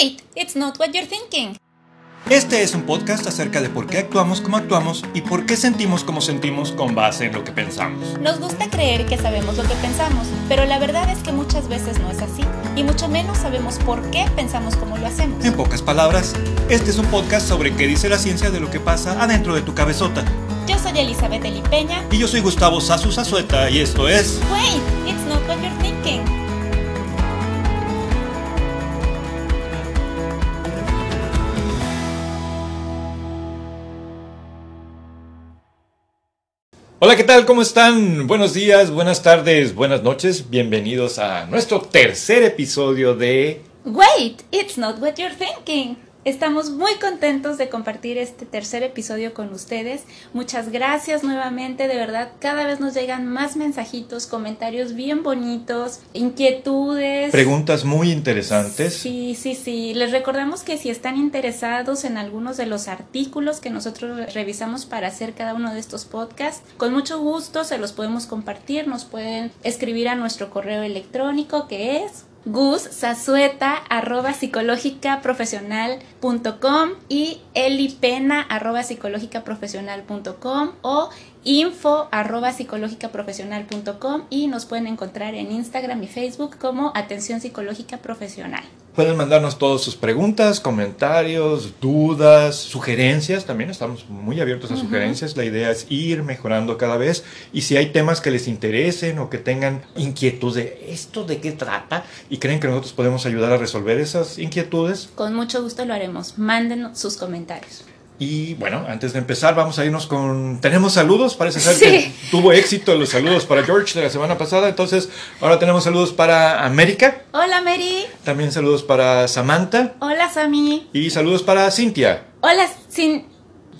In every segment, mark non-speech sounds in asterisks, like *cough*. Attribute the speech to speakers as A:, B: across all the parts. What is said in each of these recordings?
A: Wait, it's not what you're thinking.
B: Este es un podcast acerca de por qué actuamos como actuamos y por qué sentimos como sentimos con base en lo que pensamos.
A: Nos gusta creer que sabemos lo que pensamos, pero la verdad es que muchas veces no es así, y mucho menos sabemos por qué pensamos como lo hacemos.
B: En pocas palabras, este es un podcast sobre qué dice la ciencia de lo que pasa adentro de tu cabezota.
A: Yo soy Elizabeth Elipeña.
B: Y yo soy Gustavo Sasu Sazueta y esto es...
A: Wait, it's not what you're
B: Hola, ¿qué tal? ¿Cómo están? Buenos días, buenas tardes, buenas noches. Bienvenidos a nuestro tercer episodio de...
A: Wait, it's not what you're thinking. Estamos muy contentos de compartir este tercer episodio con ustedes. Muchas gracias nuevamente, de verdad, cada vez nos llegan más mensajitos, comentarios bien bonitos, inquietudes.
B: Preguntas muy interesantes.
A: Sí, sí, sí. Les recordamos que si están interesados en algunos de los artículos que nosotros revisamos para hacer cada uno de estos podcasts, con mucho gusto se los podemos compartir. Nos pueden escribir a nuestro correo electrónico que es gussazueta arroba psicológica profesional.com y elipena arroba psicológica profesional.com o info arroba psicológica profesional.com y nos pueden encontrar en Instagram y Facebook como Atención Psicológica Profesional.
B: Pueden mandarnos todas sus preguntas, comentarios, dudas, sugerencias. También estamos muy abiertos a sugerencias. La idea es ir mejorando cada vez. Y si hay temas que les interesen o que tengan inquietud de esto de qué trata y creen que nosotros podemos ayudar a resolver esas inquietudes,
A: Con mucho gusto lo haremos. Manden sus comentarios.
B: Y bueno, antes de empezar, vamos a irnos con. Tenemos saludos, parece ser
A: Sí.
B: que tuvo éxito los saludos para George de la semana pasada. Entonces, ahora tenemos saludos para América,
A: Hola Mary.
B: también saludos para Samantha
A: Hola Sami.
B: y saludos para Cintia.
A: Hola Cin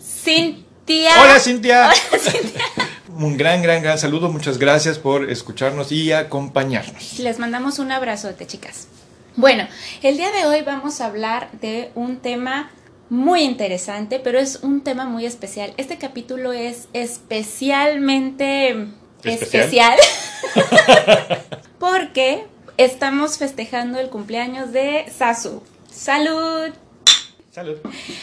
A: Cintia.
B: Hola Cintia. *laughs* *laughs* Un gran, gran, gran saludo. Muchas gracias por escucharnos y acompañarnos.
A: Les mandamos un abrazote, chicas. Bueno, el día de hoy vamos a hablar de un tema muy interesante, pero es un tema muy especial. Este capítulo es especialmente
B: ¿Especial?
A: especial *laughs* *laughs* porque estamos festejando el cumpleaños de Sasu. ¡Salud!
B: Salud.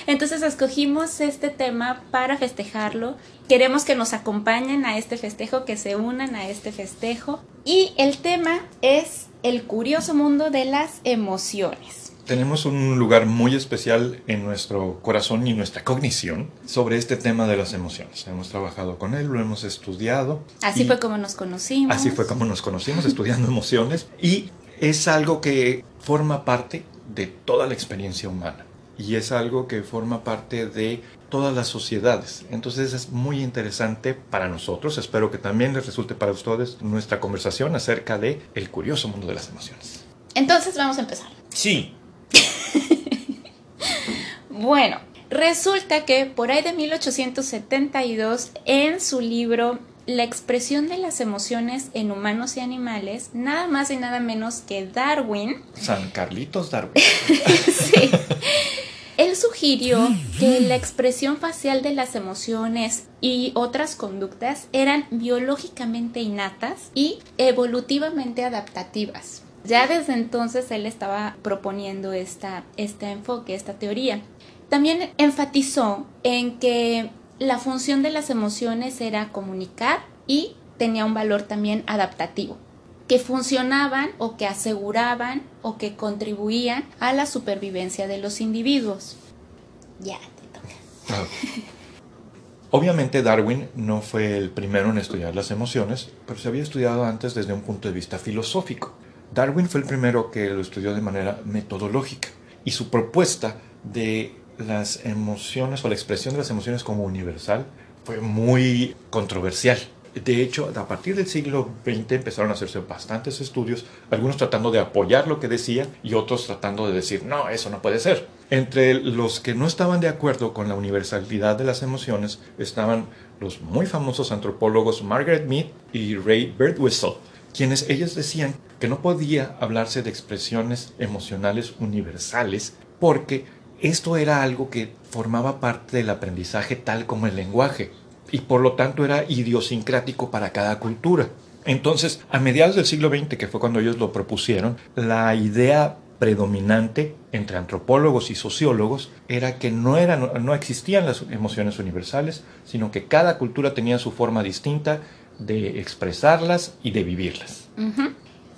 A: Entonces escogimos este tema para festejarlo. Queremos que nos acompañen a este festejo, que se unan a este festejo. Y el tema es el curioso mundo de las emociones.
B: Tenemos un lugar muy especial en nuestro corazón y nuestra cognición sobre este tema de las emociones. Hemos trabajado con él, lo hemos estudiado.
A: Así fue como nos conocimos.
B: Así fue como nos conocimos, estudiando emociones. Y es algo que forma parte de toda la experiencia humana. Y es algo que forma parte de todas las sociedades. Entonces es muy interesante para nosotros. Espero que también les resulte para ustedes nuestra conversación acerca de el curioso mundo de las emociones.
A: Entonces vamos a empezar.
B: Sí.
A: Bueno, resulta que por ahí de 1872, en su libro La expresión de las emociones en humanos y animales, nada más y nada menos que Darwin,
B: San Carlitos Darwin. *laughs*
A: Sí. Él sugirió que la expresión facial de las emociones y otras conductas eran biológicamente innatas y evolutivamente adaptativas. Ya desde entonces él estaba proponiendo esta, este enfoque, esta teoría. También enfatizó en que la función de las emociones era comunicar y tenía un valor también adaptativo que funcionaban o que aseguraban o que contribuían a la supervivencia de los individuos. Ya, te toca.
B: Obviamente Darwin no fue el primero en estudiar las emociones, pero se había estudiado antes desde un punto de vista filosófico. Darwin fue el primero que lo estudió de manera metodológica y su propuesta de las emociones o la expresión de las emociones como universal fue muy controversial. De hecho, a partir del siglo XX empezaron a hacerse bastantes estudios, algunos tratando de apoyar lo que decía y otros tratando de decir, no, eso no puede ser. Entre los que no estaban de acuerdo con la universalidad de las emociones estaban los muy famosos antropólogos Margaret Mead y Ray Birdwhistell, quienes ellos decían que no podía hablarse de expresiones emocionales universales porque esto era algo que formaba parte del aprendizaje tal como el lenguaje y por lo tanto era idiosincrático para cada cultura. Entonces, a mediados del siglo XX, que fue cuando ellos lo propusieron, la idea predominante entre antropólogos y sociólogos era que no, eran, no existían las emociones universales, sino que cada cultura tenía su forma distinta de expresarlas y de vivirlas.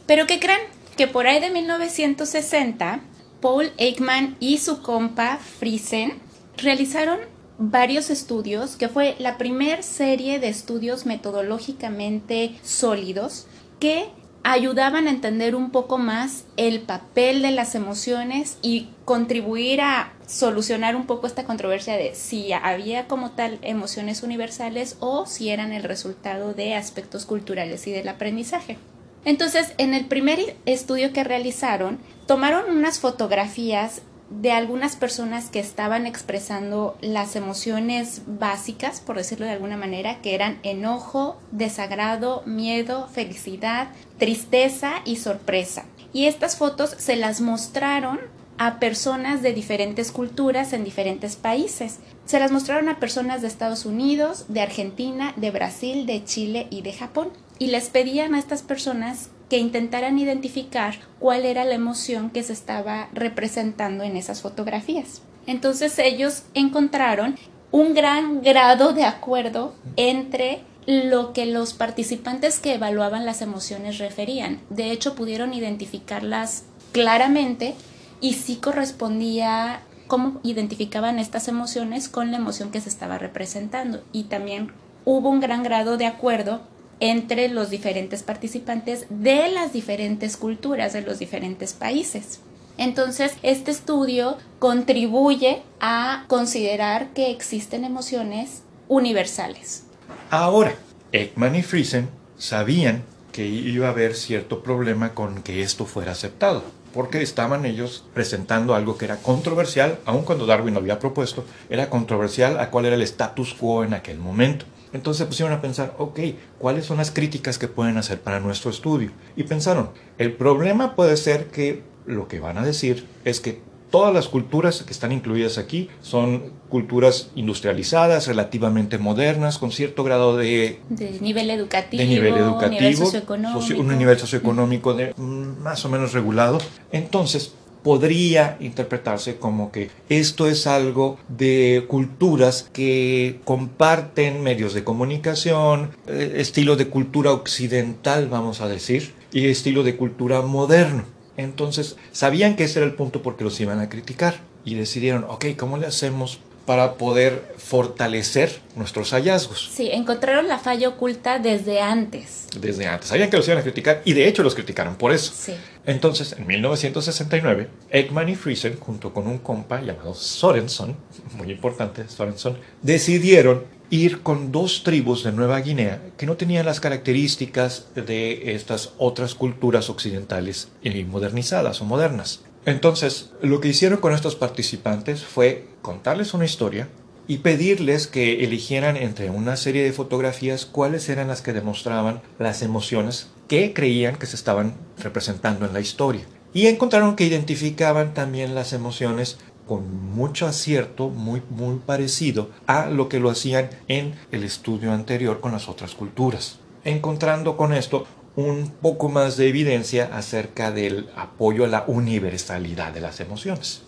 A: Pero ¿qué creen? Que por ahí de 1960, Paul Ekman y su compa Friesen realizaron varios estudios, que fue la primera serie de estudios metodológicamente sólidos que ayudaban a entender un poco más el papel de las emociones y contribuir a solucionar un poco esta controversia de si había como tal emociones universales o si eran el resultado de aspectos culturales y del aprendizaje. Entonces, en el primer estudio que realizaron, tomaron unas fotografías de algunas personas que estaban expresando las emociones básicas, por decirlo de alguna manera, que eran enojo, desagrado, miedo, felicidad, tristeza y sorpresa. Y estas fotos se las mostraron a personas de diferentes culturas en diferentes países. Se las mostraron a personas de Estados Unidos, de Argentina, de Brasil, de Chile y de Japón. Y les pedían a estas personas que intentaran identificar cuál era la emoción que se estaba representando en esas fotografías. Entonces ellos encontraron un gran grado de acuerdo entre lo que los participantes que evaluaban las emociones referían. De hecho, pudieron identificarlas claramente y sí correspondía cómo identificaban estas emociones con la emoción que se estaba representando. Y también hubo un gran grado de acuerdo entre los diferentes participantes de las diferentes culturas, de los diferentes países. Entonces, este estudio contribuye a considerar que existen emociones universales.
B: Ahora, Ekman y Friesen sabían que iba a haber cierto problema con que esto fuera aceptado, porque estaban ellos presentando algo que era controversial, aun cuando Darwin lo había propuesto, era controversial a cuál era el status quo en aquel momento. Entonces se pusieron a pensar, ok, ¿cuáles son las críticas que pueden hacer para nuestro estudio? Y pensaron, el problema puede ser que lo que van a decir es que todas las culturas que están incluidas aquí son culturas industrializadas, relativamente modernas, con cierto grado
A: de, nivel educativo,
B: de nivel educativo
A: socioeconómico.
B: un nivel socioeconómico de, mm, más o menos regulado. Entonces, podría interpretarse como que esto es algo de culturas que comparten medios de comunicación, eh, estilo de cultura occidental, vamos a decir, y estilo de cultura moderno. Entonces, sabían que ese era el punto porque los iban a criticar y decidieron, ok, ¿cómo le hacemos para poder fortalecer nuestros hallazgos.
A: Sí, encontraron la falla oculta desde antes.
B: Desde antes. Sabían que los iban a criticar y de hecho los criticaron por eso.
A: Sí.
B: Entonces, en 1969, Ekman y Friesen, junto con un compa llamado Sorenson, muy importante, Sorenson, decidieron ir con dos tribus de Nueva Guinea que no tenían las características de estas otras culturas occidentales y modernizadas o modernas. Entonces, lo que hicieron con estos participantes fue contarles una historia y pedirles que eligieran entre una serie de fotografías cuáles eran las que demostraban las emociones que creían que se estaban representando en la historia. Y encontraron que identificaban también las emociones con mucho acierto, muy, muy parecido a lo que lo hacían en el estudio anterior con las otras culturas. Encontrando con esto un poco más de evidencia acerca del apoyo a la universalidad de las emociones.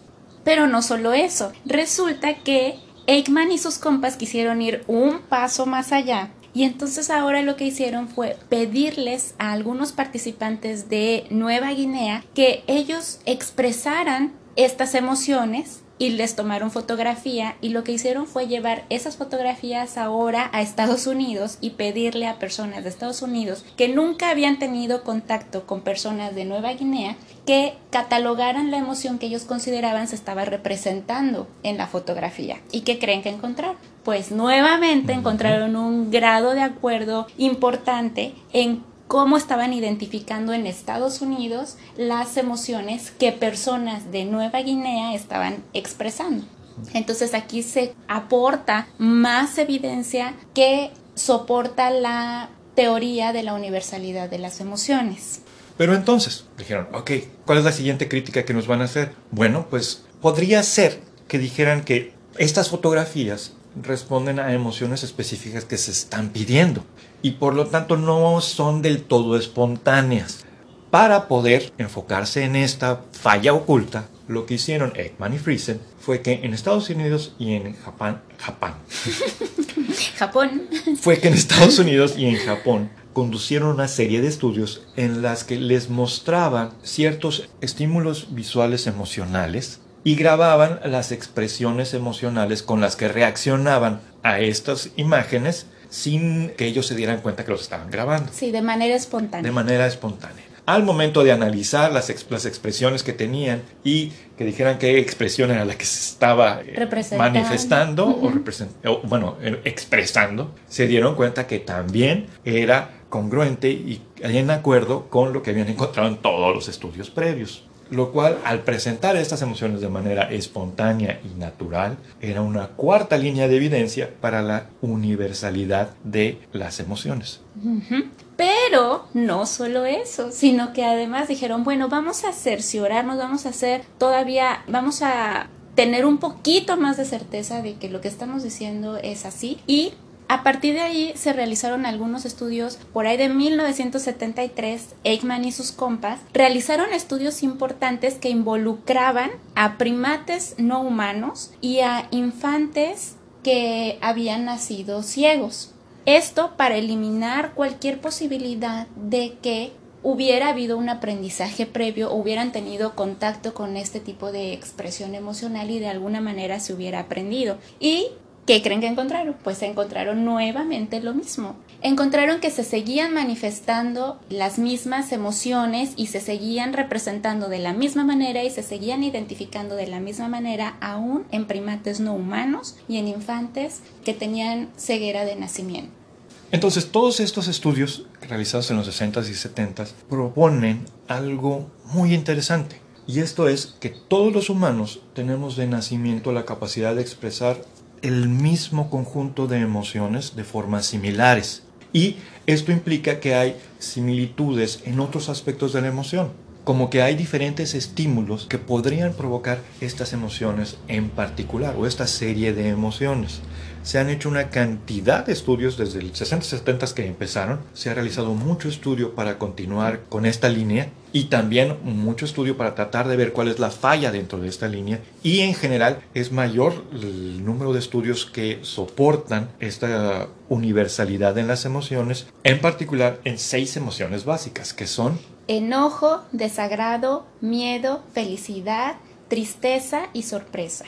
A: Pero no solo eso, resulta que Eichmann y sus compas quisieron ir un paso más allá y entonces ahora lo que hicieron fue pedirles a algunos participantes de Nueva Guinea que ellos expresaran estas emociones y les tomaron fotografía y lo que hicieron fue llevar esas fotografías ahora a Estados Unidos y pedirle a personas de Estados Unidos que nunca habían tenido contacto con personas de Nueva Guinea que catalogaran la emoción que ellos consideraban se estaba representando en la fotografía. ¿Y qué creen que encontraron? Pues nuevamente encontraron un grado de acuerdo importante en cómo estaban identificando en Estados Unidos las emociones que personas de Nueva Guinea estaban expresando. Entonces aquí se aporta más evidencia que soporta la teoría de la universalidad de las emociones.
B: Pero entonces dijeron, ok, ¿cuál es la siguiente crítica que nos van a hacer? Bueno, pues podría ser que dijeran que estas fotografías responden a emociones específicas que se están pidiendo y por lo tanto no son del todo espontáneas. Para poder enfocarse en esta falla oculta, lo que hicieron Ekman y Friesen fue que en Estados Unidos y en Japón, Japón, *laughs*
A: Japón,
B: fue que en Estados Unidos y en Japón conducieron una serie de estudios en las que les mostraban ciertos estímulos visuales emocionales y grababan las expresiones emocionales con las que reaccionaban a estas imágenes sin que ellos se dieran cuenta que los estaban grabando.
A: Sí, de manera espontánea.
B: De manera espontánea. Al momento de analizar las, las expresiones que tenían y que dijeran qué expresión era la que se estaba eh, manifestando o, o, bueno, eh, expresando, se dieron cuenta que también era congruente y en acuerdo con lo que habían encontrado en todos los estudios previos lo cual al presentar estas emociones de manera espontánea y natural era una cuarta línea de evidencia para la universalidad de las emociones.
A: Pero no solo eso, sino que además dijeron, bueno, vamos a cerciorarnos, vamos a hacer todavía, vamos a tener un poquito más de certeza de que lo que estamos diciendo es así y a partir de ahí se realizaron algunos estudios, por ahí de 1973, Eichmann y sus compas realizaron estudios importantes que involucraban a primates no humanos y a infantes que habían nacido ciegos. Esto para eliminar cualquier posibilidad de que hubiera habido un aprendizaje previo, hubieran tenido contacto con este tipo de expresión emocional y de alguna manera se hubiera aprendido. Y ¿Qué creen que encontraron? Pues encontraron nuevamente lo mismo. Encontraron que se seguían manifestando las mismas emociones y se seguían representando de la misma manera y se seguían identificando de la misma manera aún en primates no humanos y en infantes que tenían ceguera de nacimiento.
B: Entonces, todos estos estudios realizados en los 60s y 70s proponen algo muy interesante. Y esto es que todos los humanos tenemos de nacimiento la capacidad de expresar el mismo conjunto de emociones de formas similares. Y esto implica que hay similitudes en otros aspectos de la emoción, como que hay diferentes estímulos que podrían provocar estas emociones en particular o esta serie de emociones se han hecho una cantidad de estudios desde el 60 70 que empezaron. Se ha realizado mucho estudio para continuar con esta línea y también mucho estudio para tratar de ver cuál es la falla dentro de esta línea. Y en general es mayor el número de estudios que soportan esta universalidad en las emociones, en particular en seis emociones básicas, que son
A: enojo, desagrado, miedo, felicidad, tristeza y sorpresa.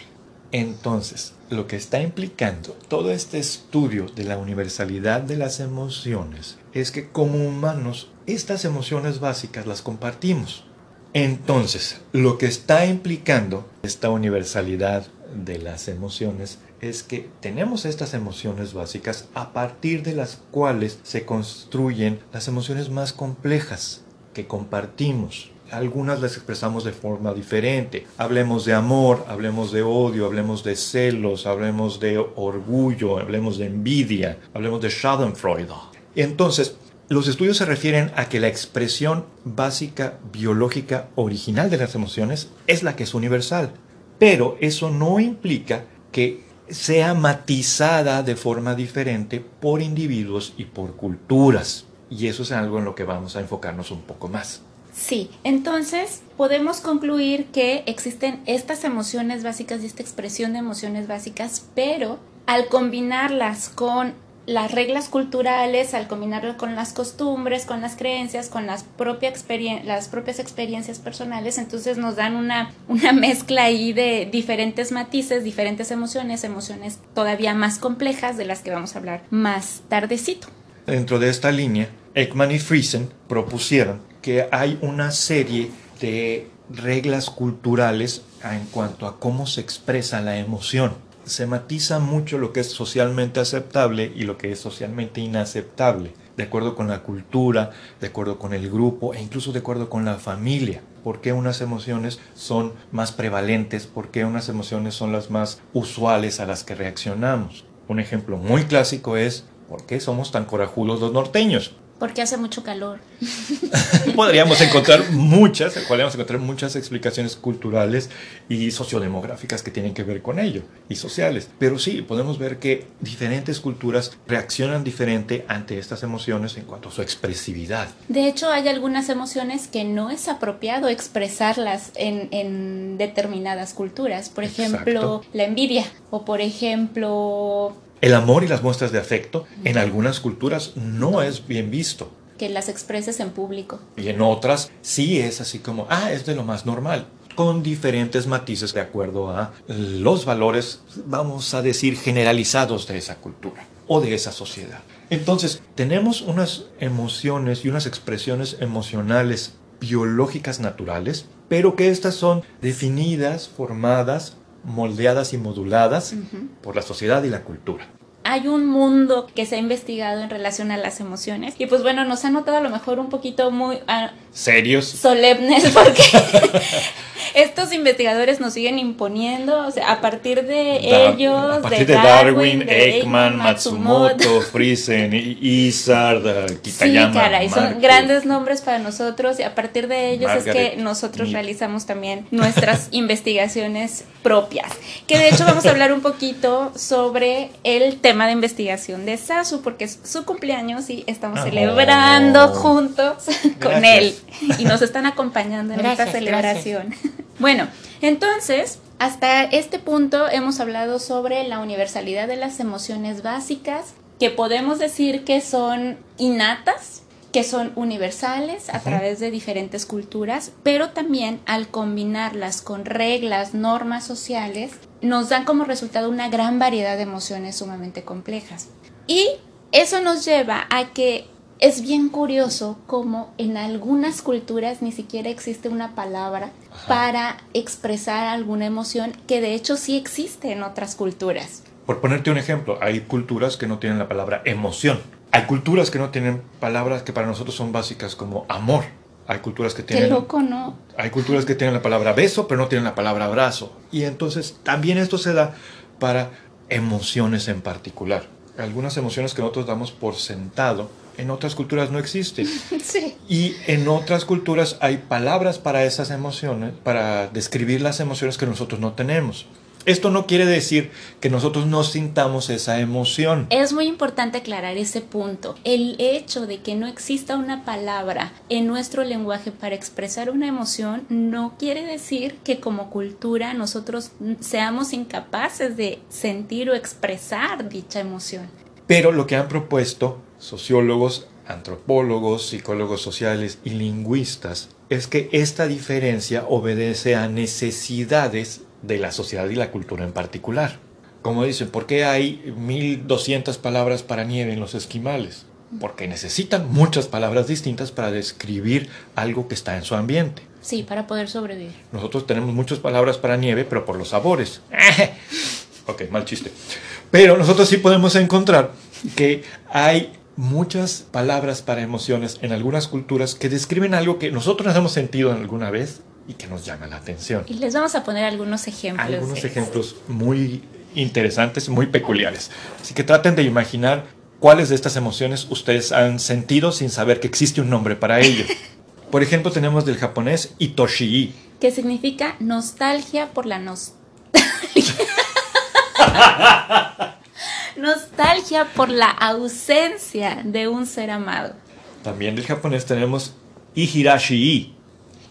B: Entonces, lo que está implicando todo este estudio de la universalidad de las emociones es que como humanos estas emociones básicas las compartimos. Entonces, lo que está implicando esta universalidad de las emociones es que tenemos estas emociones básicas a partir de las cuales se construyen las emociones más complejas que compartimos algunas las expresamos de forma diferente. Hablemos de amor, hablemos de odio, hablemos de celos, hablemos de orgullo, hablemos de envidia, hablemos de Schadenfreude. Entonces, los estudios se refieren a que la expresión básica biológica original de las emociones es la que es universal, pero eso no implica que sea matizada de forma diferente por individuos y por culturas. Y eso es algo en lo que vamos a enfocarnos un poco más.
A: Sí, entonces podemos concluir que existen estas emociones básicas y esta expresión de emociones básicas, pero al combinarlas con las reglas culturales, al combinarlo con las costumbres, con las creencias, con las, las propias experiencias personales, entonces nos dan una, una mezcla ahí de diferentes matices, diferentes emociones, emociones todavía más complejas de las que vamos a hablar más tardecito.
B: Dentro de esta línea, Ekman y Friesen propusieron que hay una serie de reglas culturales en cuanto a cómo se expresa la emoción. Se matiza mucho lo que es socialmente aceptable y lo que es socialmente inaceptable, de acuerdo con la cultura, de acuerdo con el grupo e incluso de acuerdo con la familia. ¿Por qué unas emociones son más prevalentes? ¿Por qué unas emociones son las más usuales a las que reaccionamos? Un ejemplo muy clásico es ¿por qué somos tan corajudos los norteños?
A: Porque hace mucho calor. *laughs*
B: podríamos encontrar muchas, podríamos encontrar muchas explicaciones culturales y sociodemográficas que tienen que ver con ello y sociales. Pero sí, podemos ver que diferentes culturas reaccionan diferente ante estas emociones en cuanto a su expresividad.
A: De hecho, hay algunas emociones que no es apropiado expresarlas en, en determinadas culturas. Por ejemplo, la envidia o por ejemplo
B: el amor y las muestras de afecto en algunas culturas no es bien visto.
A: Que las expreses en público.
B: Y en otras sí es así como, ah, es de lo más normal con diferentes matices de acuerdo a los valores, vamos a decir, generalizados de esa cultura o de esa sociedad. Entonces, tenemos unas emociones y unas expresiones emocionales biológicas naturales, pero que estas son definidas, formadas moldeadas y moduladas por la sociedad y la cultura.
A: Hay un mundo que se ha investigado en relación a las emociones y pues bueno, nos ha notado a lo mejor un poquito muy... Ah,
B: serios.
A: Solemnes *laughs* porque estos investigadores nos siguen imponiendo, o sea, a partir de ellos,
B: a partir de, Darwin, Ekman, Matsumoto, Friesen, Isard, Kitayama.
A: Sí, caray, son grandes nombres para nosotros y a partir de ellos es que nosotros realizamos también nuestras *laughs* investigaciones propias. Que de hecho vamos a hablar un poquito sobre el tema de investigación de Sasu porque es su cumpleaños y estamos ah, celebrando juntos *laughs* con él y nos están acompañando en esta celebración. Bueno, entonces, hasta este punto hemos hablado sobre la universalidad de las emociones básicas, que podemos decir que son innatas, que son universales a través de diferentes culturas, pero también al combinarlas con reglas, normas sociales, nos dan como resultado una gran variedad de emociones sumamente complejas. Y eso nos lleva a que es bien curioso cómo en algunas culturas ni siquiera existe una palabra para expresar alguna emoción que de hecho sí existe en otras culturas.
B: Por ponerte un ejemplo, hay culturas que no tienen la palabra emoción. Hay culturas que no tienen palabras que para nosotros son básicas como amor. Hay culturas que tienen...
A: Qué loco, ¿no?
B: Hay culturas que tienen la palabra beso, pero no tienen la palabra abrazo. Y entonces también esto se da para emociones en particular. Algunas emociones que nosotros damos por sentado en otras culturas no existen. *laughs* Y en otras culturas hay palabras para esas emociones, para describir las emociones que nosotros no tenemos. Esto no quiere decir que nosotros no sintamos esa emoción.
A: Es muy importante aclarar ese punto. El hecho de que no exista una palabra en nuestro lenguaje para expresar una emoción no quiere decir que como cultura nosotros seamos incapaces de sentir o expresar dicha emoción.
B: Pero lo que han propuesto sociólogos, antropólogos, psicólogos sociales y lingüistas es que esta diferencia obedece a necesidades de la sociedad y la cultura en particular. Como dicen, ¿por qué hay 1200 palabras para nieve en los esquimales? Porque necesitan muchas palabras distintas para describir algo que está en su ambiente.
A: Sí, para poder sobrevivir.
B: Nosotros tenemos muchas palabras para nieve, pero por los sabores. *laughs* ok, mal chiste. Pero nosotros sí podemos encontrar que hay muchas palabras para emociones en algunas culturas que describen algo que nosotros nos hemos sentido alguna vez y que nos llama la atención.
A: Y les vamos a poner algunos ejemplos.
B: Algunos ejemplos muy interesantes, muy peculiares. Así que traten de imaginar cuáles de estas emociones ustedes han sentido sin saber que existe un nombre para ello. *laughs* Por ejemplo, tenemos del japonés itoshii.
A: Que significa nostalgia por la nostalgia. *laughs* *laughs* nostalgia por la ausencia de un ser amado.
B: También del japonés tenemos ihirashi,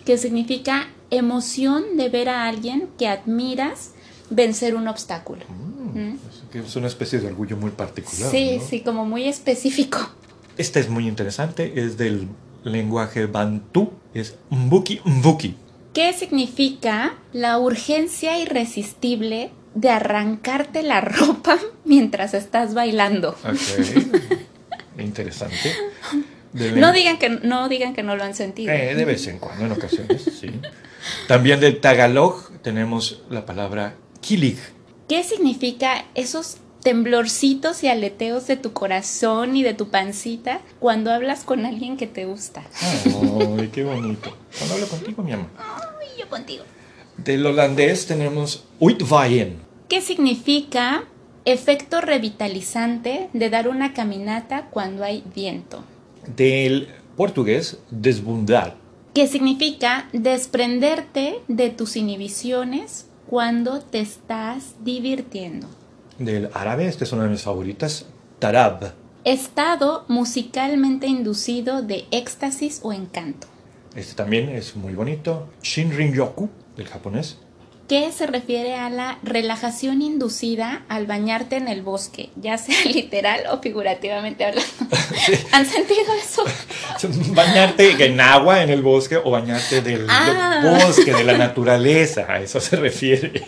A: que significa emoción de ver a alguien que admiras vencer un obstáculo.
B: Mm, es una especie de orgullo muy particular.
A: Sí, sí, como muy específico.
B: Este es muy interesante, es del lenguaje bantú, es mbuki mbuki.
A: ¿Qué significa la urgencia irresistible de arrancarte la ropa *laughs* mientras estás bailando.
B: Interesante.
A: No, digan que, no digan que no lo han sentido.
B: Eh, de vez en cuando, en ocasiones, sí. También del tagalog tenemos la palabra kilig.
A: ¿Qué significa esos temblorcitos y aleteos de tu corazón y de tu pancita cuando hablas con alguien que te gusta?
B: Ay, qué bonito. Cuando hablo contigo, mi amor.
A: Ay, yo contigo.
B: Del holandés tenemos uitwaaien.
A: ¿Qué significa efecto revitalizante de dar una caminata cuando hay viento?
B: Del portugués desbundar.
A: Que significa desprenderte de tus inhibiciones cuando te estás divirtiendo.
B: Del árabe, esta es una de mis favoritas, tarab.
A: Estado musicalmente inducido de éxtasis o encanto.
B: Este también es muy bonito. Shinrin-yoku, del japonés.
A: Que se refiere a la relajación inducida al bañarte en el bosque, ya sea *laughs* literal o figurativamente hablando. *laughs* ¿Han sentido eso? *laughs*
B: Bañarte en agua en el bosque o bañarte del,
A: Ah.
B: del bosque, de la naturaleza, a eso se refiere.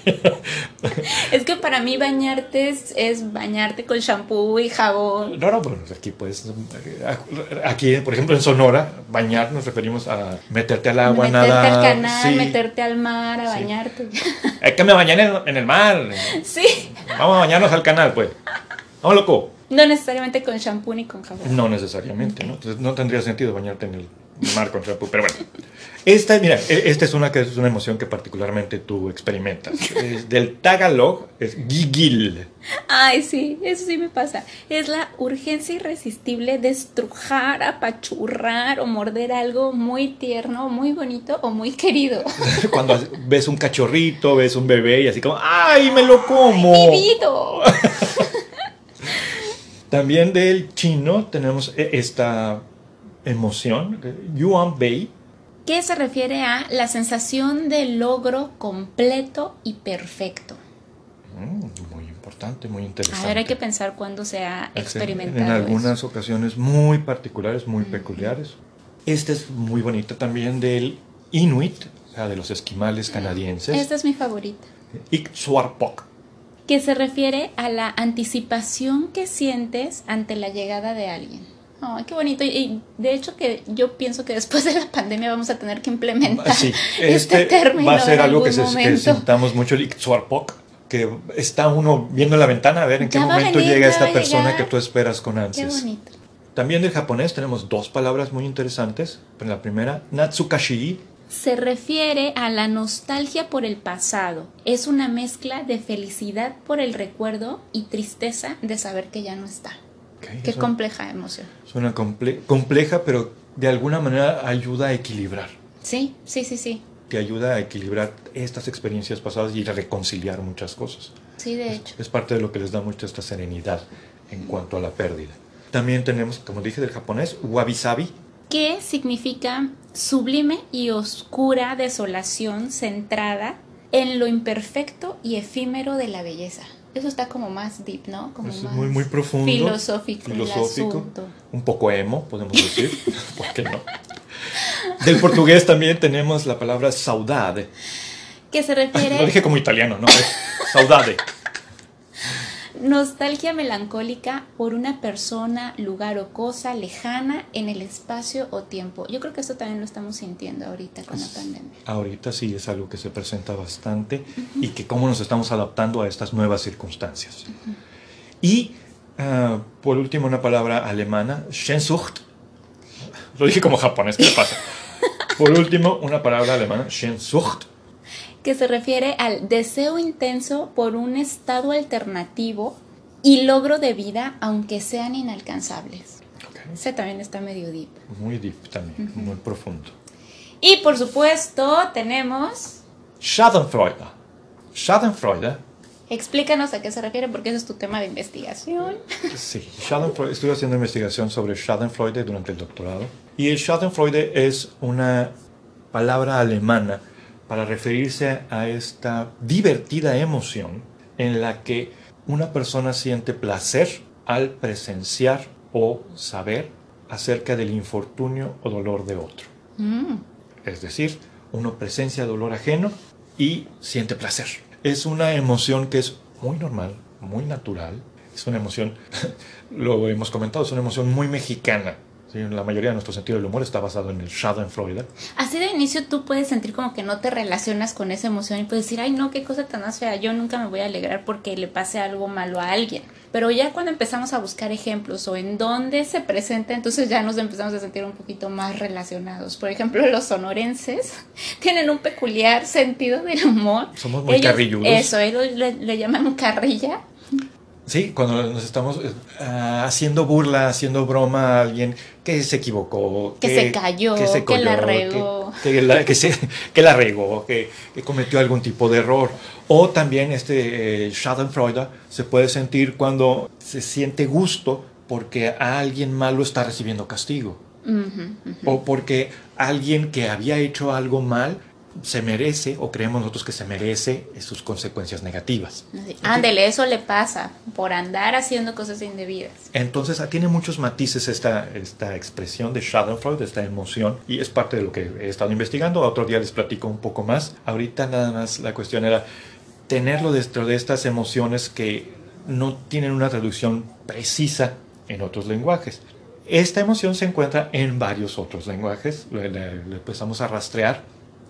A: Es que para mí bañarte es, es bañarte con shampoo y jabón.
B: No, no, bueno, aquí pues, aquí por ejemplo en Sonora, bañar nos referimos a meterte al agua,
A: meterte
B: nada.
A: al canal,
B: sí.
A: meterte al mar, a
B: Sí.
A: bañarte.
B: Es que me bañé en el, en el mar.
A: sí.
B: Vamos a bañarnos al canal, pues. Vamos, loco.
A: No necesariamente con shampoo ni con jabón.
B: No necesariamente, ¿no? Entonces no tendría sentido bañarte en el mar con champú, pero bueno. Esta, mira, e- esta es una que es una emoción que particularmente tú experimentas. Es del Tagalog es gigil.
A: Ay, sí, eso sí me pasa. Es la urgencia irresistible de estrujar, apachurrar o morder algo muy tierno, muy bonito o muy querido. *laughs*
B: Cuando ves un cachorrito, ves un bebé y así como, ¡ay, me lo como!
A: ¡Vivido! *laughs*
B: También del chino tenemos e- esta emoción, Yuan Bei,
A: Que se refiere a la sensación de logro completo y perfecto.
B: Mm, muy importante, muy
A: A
B: interesante.
A: ver, hay que pensar cuándo se ha experimentado.
B: En algunas
A: eso.
B: ocasiones muy particulares, muy peculiares. Este es muy bonito también del Inuit, o sea, de los esquimales canadienses.
A: Esta es mi favorita.
B: Ixuarpok.
A: Que se refiere a la anticipación que sientes ante la llegada de alguien. Ay, qué bonito. Y, de hecho que yo pienso que después de la pandemia vamos a tener que implementar
B: Sí,
A: este,
B: este
A: término
B: va a ser algo que, se, que sintamos mucho el Ixuarpok, que está uno viendo la ventana a ver en qué
A: Ya
B: momento
A: venir,
B: llega esta persona que tú esperas con
A: Qué
B: ansias.
A: bonito.
B: También del japonés tenemos dos palabras muy interesantes. La primera, Natsukashi,
A: Se refiere a la nostalgia por el pasado. Es una mezcla de felicidad por el recuerdo y tristeza de saber que ya no está. Qué compleja emoción.
B: Suena comple- compleja, pero de alguna manera ayuda a equilibrar.
A: Sí, sí, sí, sí.
B: Te ayuda a equilibrar estas experiencias pasadas y a reconciliar muchas cosas.
A: Sí, de hecho.
B: Es parte de lo que les da mucho esta serenidad en cuanto a la pérdida. También tenemos, como dije, del japonés, wabi-sabi.
A: que significa sublime y oscura desolación centrada en lo imperfecto y efímero de la belleza. Eso está como más deep, ¿no? Como
B: Es
A: más
B: muy, muy profundo.
A: filosófico,
B: filosófico, un poco emo, podemos decir. *laughs* ¿Por qué no? Del portugués también tenemos la palabra saudade.
A: Que se
B: Lo
A: refiere
B: dije como italiano, ¿no? Es *laughs* saudade.
A: Nostalgia melancólica por una persona, lugar o cosa lejana en el espacio o tiempo. Yo creo que eso también lo estamos sintiendo ahorita con la pandemia.
B: Ahorita sí es algo que se presenta bastante y que cómo nos estamos adaptando a estas nuevas circunstancias. Y ah, por último una palabra alemana, Sehnsucht. Lo dije como japonés, ¿qué pasa? *laughs* Por último una palabra alemana, Sehnsucht.
A: Que se refiere al deseo intenso por un estado alternativo y logro de vida aunque sean inalcanzables. Ese también está medio deep.
B: Muy deep también, muy profundo.
A: Y por supuesto tenemos...
B: Schadenfreude. Schadenfreude,
A: Explícanos a qué se refiere porque ese es tu tema de investigación.
B: sí, Schadenfreude, estuve haciendo investigación sobre Schadenfreude durante el doctorado. Y el Schadenfreude es una palabra alemana para referirse a esta divertida emoción en la que una persona siente placer al presenciar o saber acerca del infortunio o dolor de otro.
A: Mm,
B: Es decir, uno presencia dolor ajeno y siente placer. Es una emoción que es muy normal, muy natural. Es una emoción, *laughs* lo hemos comentado, es una emoción muy mexicana. ¿Sí? La mayoría de nuestro sentido del humor está basado en el Schadenfreude.
A: Así de inicio tú puedes sentir como que no te relacionas con esa emoción y puedes decir, ay no, qué cosa tan más fea, yo nunca me voy a alegrar porque le pase algo malo a alguien. Pero ya cuando empezamos a buscar ejemplos o en dónde se presenta, entonces ya nos empezamos a sentir un poquito más relacionados. Por ejemplo, los sonorenses *laughs* tienen un peculiar sentido del humor.
B: Somos muy carrilludos.
A: Eso, ellos le, le llaman carrilla.
B: Sí, cuando nos estamos eh, ah, haciendo burla, haciendo broma a alguien que se equivocó,
A: que, se cayó, que, la regó,
B: que, la, se, que la regó, que, cometió algún tipo de error. O también este eh, Schadenfreude se puede sentir cuando se siente gusto porque a alguien malo está recibiendo castigo. O porque alguien que había hecho algo mal se merece o creemos nosotros que se merece sus consecuencias negativas.
A: Ándele, eso le pasa por andar haciendo cosas indebidas.
B: Entonces ah, tiene muchos matices esta, esta expresión de Schadenfreude, esta emoción, y es parte de lo que he estado investigando. Otro día les platico un poco más. Ahorita nada más la cuestión era tenerlo dentro de estas emociones que no tienen una traducción precisa en otros lenguajes. Esta emoción se encuentra en varios otros lenguajes, le, le empezamos a rastrear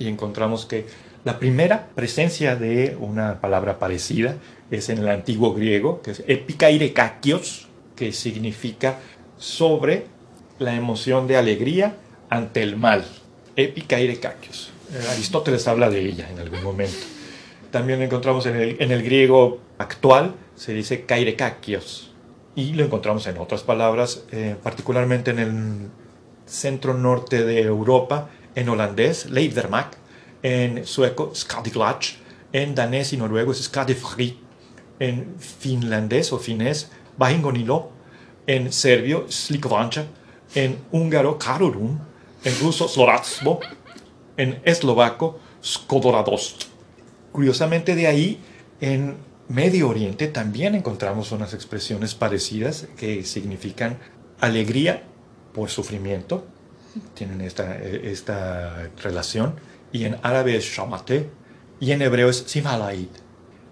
B: y encontramos que la primera presencia de una palabra parecida es en el antiguo griego, que es epikairecakios, que significa sobre la emoción de alegría ante el mal. Epikairecakios. Eh, Aristóteles habla de ella en algún momento. También encontramos en el, en el griego actual, se dice kairecakios. Y lo encontramos en otras palabras, eh, particularmente en el centro norte de Europa, en holandés, Leidermak, en sueco, Skadiglatch, en danés y noruego Skadifri, en finlandés o finés, Bahingonilo, en serbio, Slikovancha, en húngaro, Karurun, en ruso, Sloratsbo, en eslovaco, Skodoradost. Curiosamente de ahí, en Medio Oriente también encontramos unas expresiones parecidas que significan alegría por sufrimiento, tienen esta, esta relación, y en árabe es shamate, y en hebreo es simalaid.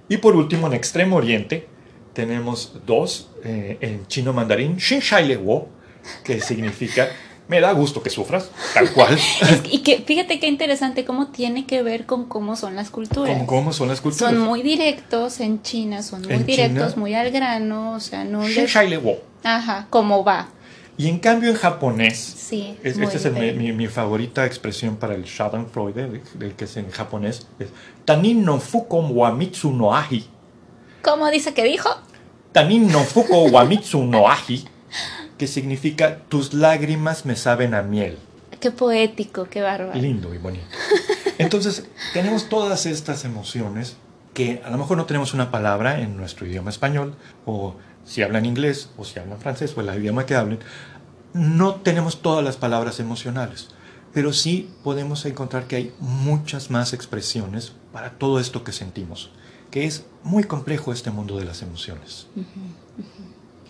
B: Y por último, en Extremo Oriente, tenemos dos, eh, en chino mandarín, wo, que significa me da gusto que sufras, tal cual. *laughs*
A: y que fíjate qué interesante cómo tiene que ver con cómo son las culturas.
B: Con cómo son las culturas.
A: Son muy directos en China, son muy directos, muy al grano, o sea, no
B: wo.
A: Ajá, cómo va.
B: Y en cambio en japonés, sí, esta es mi, favorita expresión para el Schadenfreude, del que es en japonés, es Tanin no fuko wamitsu no ahi.
A: ¿Cómo dice que dijo?
B: Tanin no fuko *laughs* wamitsu no ahi, que significa tus lágrimas me saben a miel.
A: Qué poético, qué bárbaro.
B: Lindo y bonito. Entonces, tenemos todas estas emociones que a lo mejor no tenemos una palabra en nuestro idioma español o si hablan inglés o si hablan francés o el idioma que hablen, no tenemos todas las palabras emocionales, pero sí podemos encontrar que hay muchas más expresiones para todo esto que sentimos, que es muy complejo este mundo de las emociones.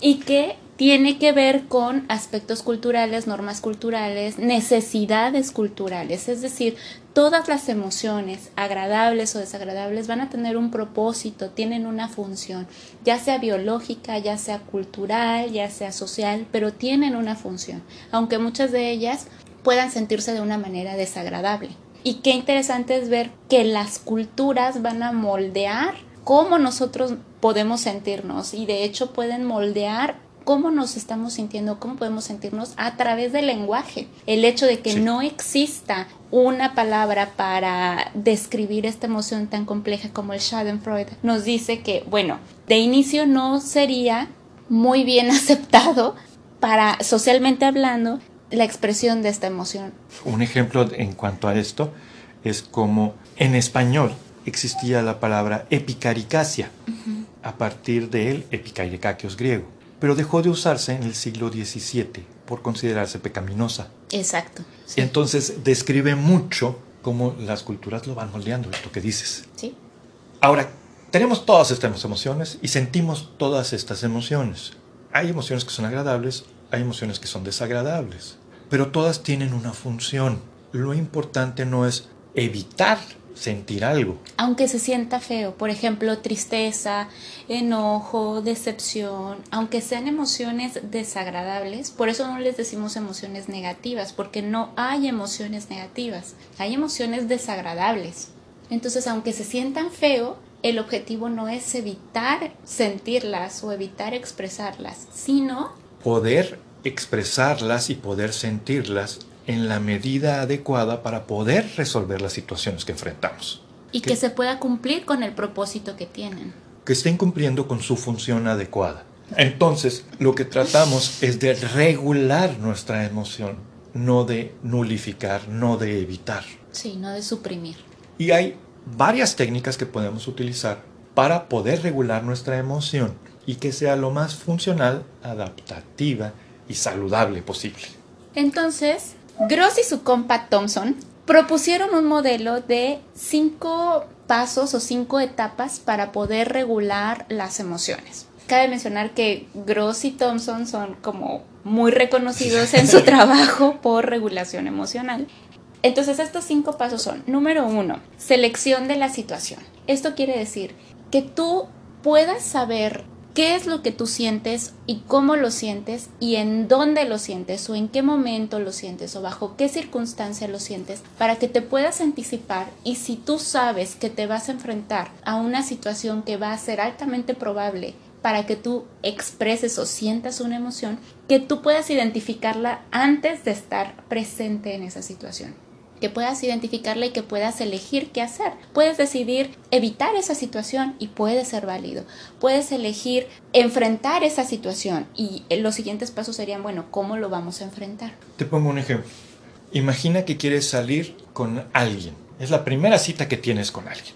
A: Y que tiene que ver con aspectos culturales, normas culturales, necesidades culturales. Es decir, todas las emociones, agradables o desagradables, van a tener un propósito, tienen una función, ya sea biológica, ya sea cultural, ya sea social, pero tienen una función, aunque muchas de ellas puedan sentirse de una manera desagradable. Y qué interesante es ver que las culturas van a moldear cómo nosotros podemos sentirnos y de hecho pueden moldear cómo nos estamos sintiendo, cómo podemos sentirnos a través del lenguaje. El hecho de que no exista una palabra para describir esta emoción tan compleja como el Schadenfreude nos dice que, bueno, de inicio no sería muy bien *laughs* aceptado para, socialmente hablando, la expresión de esta emoción.
B: Un ejemplo en cuanto a esto es como en español existía la palabra epicaricacia a partir del epicaricacios griego pero dejó de usarse en el siglo XVII por considerarse pecaminosa.
A: Exacto.
B: Entonces describe mucho cómo las culturas lo van moldeando, esto que dices.
A: Sí.
B: Ahora, tenemos todas estas emociones y sentimos todas estas emociones. Hay emociones que son agradables, hay emociones que son desagradables, pero todas tienen una función. Lo importante no es evitar sentir algo.
A: Aunque se sienta feo, por ejemplo, tristeza, enojo, decepción, aunque sean emociones desagradables, por eso no les decimos emociones negativas, porque no hay emociones negativas, hay emociones desagradables. Entonces, aunque se sientan feo, el objetivo no es evitar sentirlas o evitar expresarlas, sino
B: poder expresarlas y poder sentirlas en la medida adecuada para poder resolver las situaciones que enfrentamos.
A: Y que, se pueda cumplir con el propósito que tienen.
B: que estén cumpliendo con su función adecuada. Entonces, lo que tratamos es de regular nuestra emoción, no de nulificar, no de evitar.
A: Sí, no de suprimir.
B: Y hay varias técnicas que podemos utilizar para poder regular nuestra emoción y que sea lo más funcional, adaptativa y saludable posible.
A: Entonces, Gross y su compa Thompson propusieron un modelo de cinco pasos o cinco etapas para poder regular las emociones. Cabe mencionar que Gross y Thompson son como muy reconocidos en su *laughs* trabajo por regulación emocional. Entonces estos cinco pasos son, número uno, selección de la situación. Esto quiere decir que tú puedas saber qué es lo que tú sientes y cómo lo sientes y en dónde lo sientes o en qué momento lo sientes o bajo qué circunstancia lo sientes para que te puedas anticipar y si tú sabes que te vas a enfrentar a una situación que va a ser altamente probable para que tú expreses o sientas una emoción, que tú puedas identificarla antes de estar presente en esa situación que puedas identificarla y que puedas elegir qué hacer. Puedes decidir evitar esa situación y puede ser válido. Puedes elegir enfrentar esa situación y los siguientes pasos serían, bueno, ¿cómo lo vamos a enfrentar?
B: Te pongo un ejemplo. Imagina que quieres salir con alguien. Es la primera cita que tienes con alguien.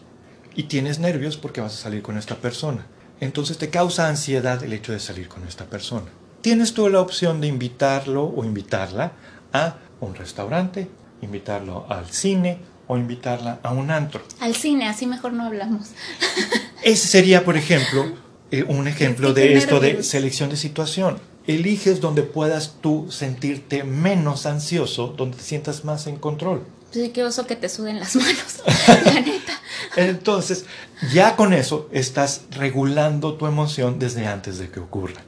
B: Y tienes nervios porque vas a salir con esta persona. Entonces te causa ansiedad el hecho de salir con esta persona. Tienes tú la opción de invitarlo o invitarla a un restaurante, invitarlo al cine o invitarla a un antro.
A: Al cine, así mejor no hablamos. *laughs*
B: Ese sería, por ejemplo, eh, un ejemplo de esto de selección de situación. Eliges donde puedas tú sentirte menos ansioso, donde te sientas más en control.
A: Sí, qué oso que te suden las manos, *laughs* la neta.
B: Entonces, ya con eso estás regulando tu emoción desde antes de que ocurra.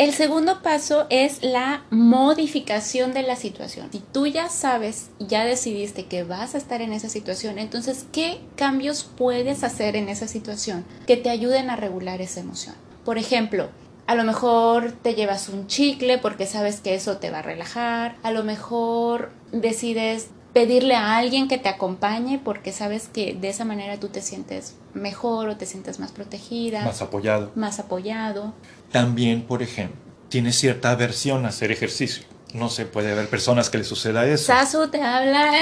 A: El segundo paso es la modificación de la situación. Si tú ya sabes ya decidiste que vas a estar en esa situación, entonces, ¿qué cambios puedes hacer en esa situación que te ayuden a regular esa emoción? Por ejemplo, a lo mejor te llevas un chicle porque sabes que eso te va a relajar. A lo mejor decides pedirle a alguien que te acompañe porque sabes que de esa manera tú te sientes mejor o te sientes más protegida.
B: Más apoyado.
A: Más apoyado.
B: También, por ejemplo, tienes cierta aversión a hacer ejercicio. No se puede ver personas que le suceda eso.
A: Sasu te habla.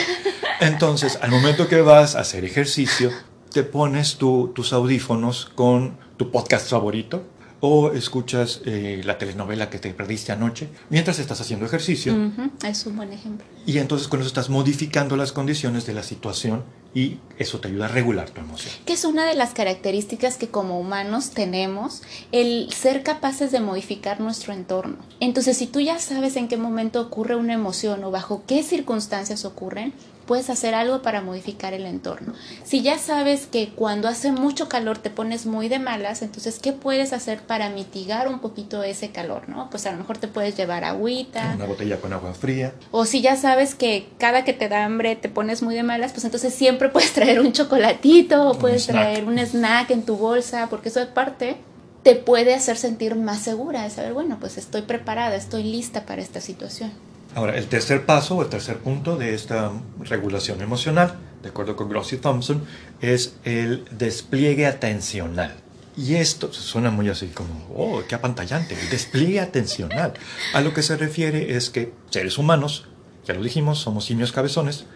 A: *coughs*
B: Entonces, al momento que vas a hacer ejercicio, te pones tus audífonos con tu podcast favorito o escuchas eh, la telenovela que te perdiste anoche mientras estás haciendo ejercicio.
A: Es un buen ejemplo.
B: Y entonces con eso estás modificando las condiciones de la situación y eso te ayuda a regular tu emoción.
A: Que es una de las características que como humanos tenemos, el ser capaces de modificar nuestro entorno. Entonces, si tú ya sabes en qué momento ocurre una emoción o bajo qué circunstancias ocurren, puedes hacer algo para modificar el entorno. Si ya sabes que cuando hace mucho calor te pones muy de malas, entonces, ¿qué puedes hacer para mitigar un poquito ese calor, no? Pues a lo mejor te puedes llevar agüita.
B: Una botella con agua fría.
A: O si ya sabes que cada que te da hambre te pones muy de malas, pues entonces siempre puedes traer un chocolatito o puedes traer un snack en tu bolsa, porque eso de parte te puede hacer sentir más segura, de saber, bueno, pues estoy preparada, estoy lista para esta situación.
B: Ahora, el tercer paso o el tercer punto de esta regulación emocional, de acuerdo con Gross y Thompson, es el despliegue atencional. Y esto suena muy así como, oh, qué apantallante, el despliegue atencional. A lo que se refiere es que seres humanos, ya lo dijimos, somos simios cabezones,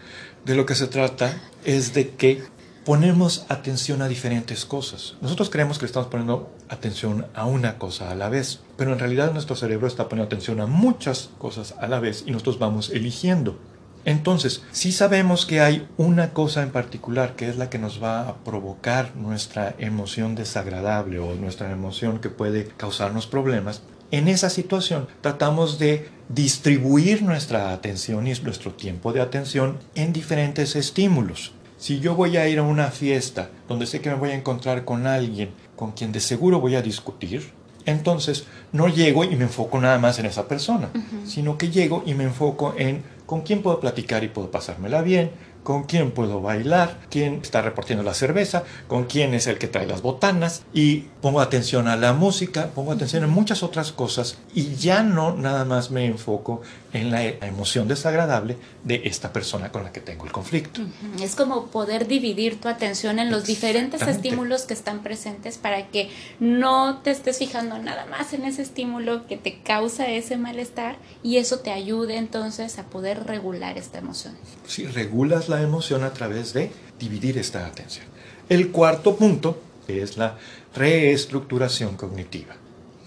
B: de lo que se trata es de que ponemos atención a diferentes cosas. Nosotros creemos que estamos poniendo atención a una cosa a la vez, pero en realidad nuestro cerebro está poniendo atención a muchas cosas a la vez y nosotros vamos eligiendo. Entonces, si sabemos que hay una cosa en particular que es la que nos va a provocar nuestra emoción desagradable o nuestra emoción que puede causarnos problemas, en esa situación tratamos de distribuir nuestra atención y nuestro tiempo de atención en diferentes estímulos. Si yo voy a ir a una fiesta donde sé que me voy a encontrar con alguien con quien de seguro voy a discutir, entonces no llego y me enfoco nada más en esa persona, sino que llego y me enfoco en con quién puedo platicar y puedo pasármela bien, con quién puedo bailar, quién está repartiendo la cerveza, con quién es el que trae las botanas y pongo atención a la música, pongo atención en muchas otras cosas y ya no nada más me enfoco en la emoción desagradable de esta persona con la que tengo el conflicto.
A: Es como poder dividir tu atención en los diferentes estímulos que están presentes para que no te estés fijando nada más en ese estímulo que te causa ese malestar y eso te ayude entonces a poder regular esta emoción.
B: Si regulas la emoción a través de dividir esta atención. El cuarto punto es la reestructuración cognitiva.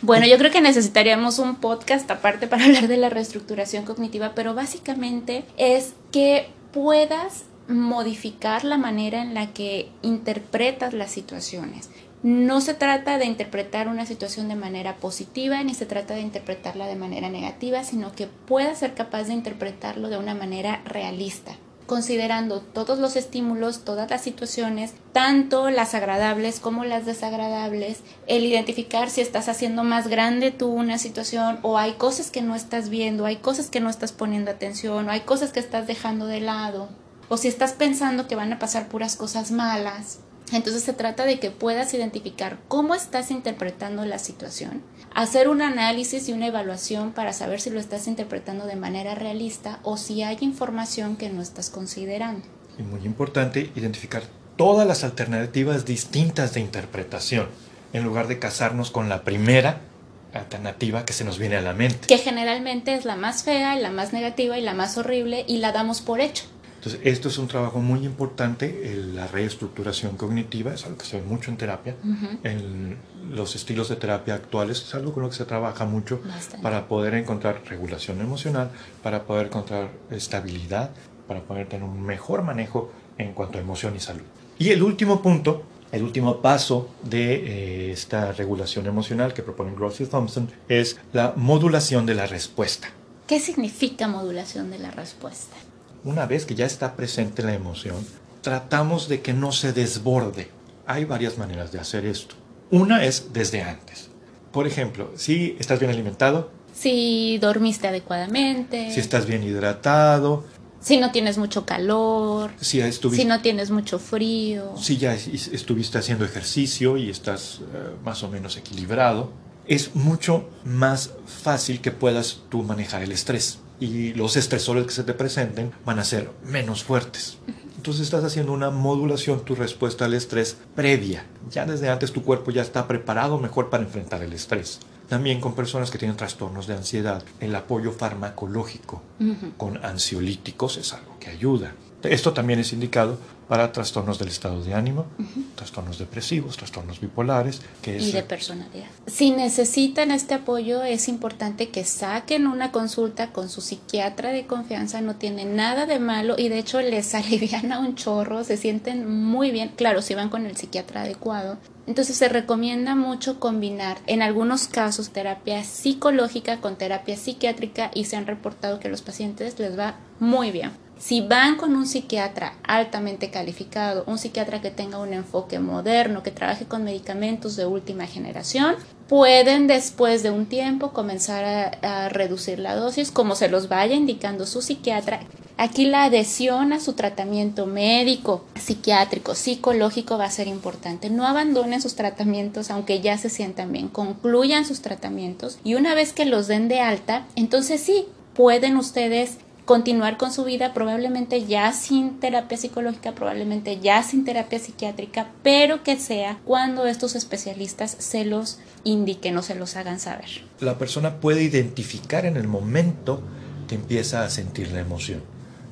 A: Bueno, yo creo que necesitaríamos un podcast aparte para *laughs* hablar de la reestructuración cognitiva, pero básicamente es que puedas modificar la manera en la que interpretas las situaciones. No se trata de interpretar una situación de manera positiva ni se trata de interpretarla de manera negativa, sino que puedas ser capaz de interpretarlo de una manera realista considerando todos los estímulos, todas las situaciones, tanto las agradables como las desagradables, el identificar si estás haciendo más grande tú una situación o hay cosas que no estás viendo, hay cosas que no estás poniendo atención o hay cosas que estás dejando de lado o si estás pensando que van a pasar puras cosas malas. Entonces se trata de que puedas identificar cómo estás interpretando la situación, hacer un análisis y una evaluación para saber si lo estás interpretando de manera realista o si hay información que no estás considerando.
B: Y muy importante, identificar todas las alternativas distintas de interpretación, en lugar de casarnos con la primera alternativa que se nos viene a la mente.
A: Que generalmente es la más fea, la más negativa y la más horrible y la damos por hecho.
B: Entonces, esto es un trabajo muy importante, la reestructuración cognitiva, es algo que se ve mucho en terapia, en los estilos de terapia actuales, es algo con lo que se trabaja mucho para poder encontrar regulación emocional, para poder encontrar estabilidad, para poder tener un mejor manejo en cuanto a emoción y salud. Y el último punto, el último paso de eh, esta regulación emocional que propone Gross y Thompson es la modulación de la respuesta.
A: ¿Qué significa modulación de la respuesta?
B: Una vez que ya está presente la emoción, tratamos de que no se desborde. Hay varias maneras de hacer esto. Una es desde antes. Por ejemplo, si estás bien alimentado.
A: Si dormiste adecuadamente.
B: Si estás bien hidratado.
A: Si no tienes mucho calor.
B: Si,
A: si no tienes mucho frío.
B: Si ya estuviste haciendo ejercicio y estás eh, más o menos equilibrado. Es mucho más fácil que puedas tú manejar el estrés y los estresores que se te presenten van a ser menos fuertes. Entonces estás haciendo una modulación, tu respuesta al estrés previa. Ya desde antes tu cuerpo ya está preparado mejor para enfrentar el estrés. También con personas que tienen trastornos de ansiedad, el apoyo farmacológico con ansiolíticos es algo que ayuda. Esto también es indicado para trastornos del estado de ánimo, trastornos depresivos, trastornos bipolares.
A: Que y de personalidad. Si necesitan este apoyo, es importante que saquen una consulta con su psiquiatra de confianza, no tiene nada de malo y de hecho les *laughs* alivian a un chorro, se sienten muy bien, claro, si van con el psiquiatra adecuado. Entonces se recomienda mucho combinar en algunos casos terapia psicológica con terapia psiquiátrica y se han reportado que a los pacientes les va muy bien. Si van con un psiquiatra altamente calificado, un psiquiatra que tenga un enfoque moderno, que trabaje con medicamentos de última generación, pueden después de un tiempo comenzar a, reducir la dosis como se los vaya indicando su psiquiatra. Aquí la adhesión a su tratamiento médico, psiquiátrico, psicológico va a ser importante. No abandonen sus tratamientos aunque ya se sientan bien. Concluyan sus tratamientos y una vez que los den de alta, entonces sí, pueden ustedes continuar con su vida probablemente ya sin terapia psicológica, probablemente ya sin terapia psiquiátrica, pero que sea cuando estos especialistas se los indiquen o se los hagan saber.
B: La persona puede identificar en el momento que empieza a sentir la emoción.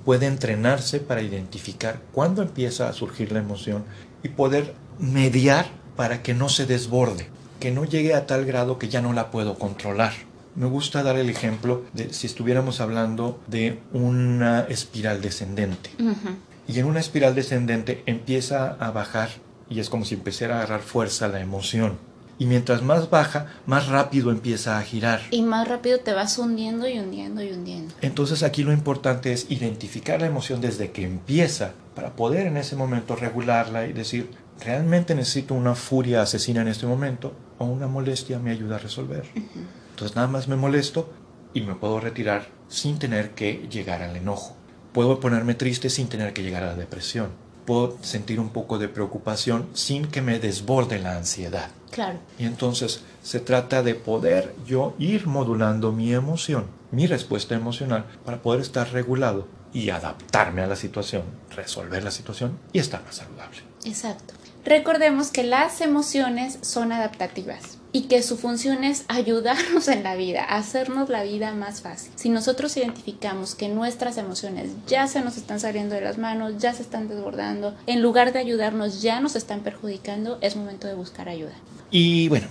B: Puede entrenarse para identificar cuándo empieza a surgir la emoción y poder mediar para que no se desborde, que no llegue a tal grado que ya no la puedo controlar me gusta dar el ejemplo de si estuviéramos hablando de una espiral descendente. Y en una espiral descendente empieza a bajar y es como si empezara a agarrar fuerza la emoción. Y mientras más baja, más rápido empieza a girar.
A: Y más rápido te vas hundiendo y hundiendo y hundiendo.
B: Entonces aquí lo importante es identificar la emoción desde que empieza para poder en ese momento regularla y decir, ¿realmente necesito una furia asesina en este momento o una molestia me ayuda a resolver? Entonces nada más me molesto y me puedo retirar sin tener que llegar al enojo. Puedo ponerme triste sin tener que llegar a la depresión. Puedo sentir un poco de preocupación sin que me desborde la ansiedad.
A: Claro.
B: Y entonces se trata de poder yo ir modulando mi emoción, mi respuesta emocional, para poder estar regulado y adaptarme a la situación, resolver la situación y estar más saludable.
A: Exacto. Recordemos que las emociones son adaptativas y que su función es ayudarnos en la vida, hacernos la vida más fácil. Si nosotros identificamos que nuestras emociones ya se nos están saliendo de las manos, ya se están desbordando, en lugar de ayudarnos ya nos están perjudicando, es momento de buscar ayuda.
B: Y bueno.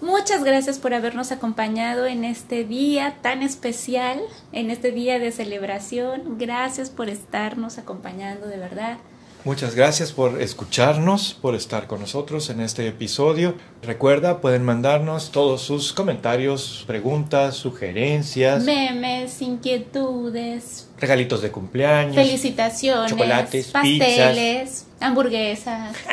A: Muchas gracias por habernos acompañado en este día tan especial, en este día de celebración. Gracias por estarnos acompañando de verdad.
B: Muchas gracias por escucharnos, por estar con nosotros en este episodio. Recuerda, pueden mandarnos todos sus comentarios, preguntas, sugerencias,
A: memes, inquietudes,
B: regalitos de cumpleaños,
A: felicitaciones,
B: chocolates,
A: pasteles, hamburguesas. *laughs*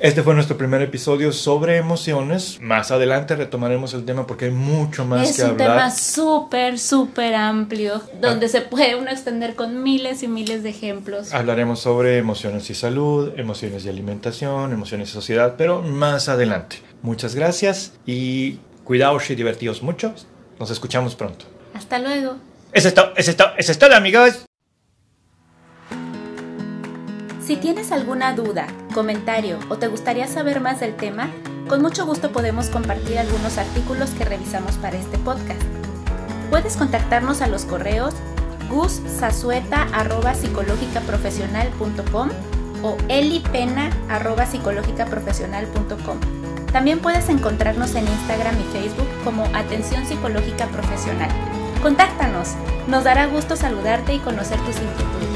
B: Este fue nuestro primer episodio sobre emociones. Más adelante retomaremos el tema porque hay mucho más que hablar.
A: Es un tema súper, súper amplio, donde ah. se puede uno extender con miles y miles de ejemplos.
B: Hablaremos sobre emociones y salud, emociones y alimentación, emociones y sociedad, pero más adelante. Muchas gracias y cuidaos y divertidos mucho. Nos escuchamos pronto.
A: Hasta luego.
B: Es eso es eso es todo amigos.
A: Si tienes alguna duda, comentario o te gustaría saber más del tema, con mucho gusto podemos compartir algunos artículos que revisamos para este podcast. Puedes contactarnos a los correos gussazueta.psicologicaprofesional.com o elipena.psicologicaprofesional.com. También puedes encontrarnos en Instagram y Facebook como Atención Psicológica Profesional. Contáctanos, nos dará gusto saludarte y conocer tus inquietudes.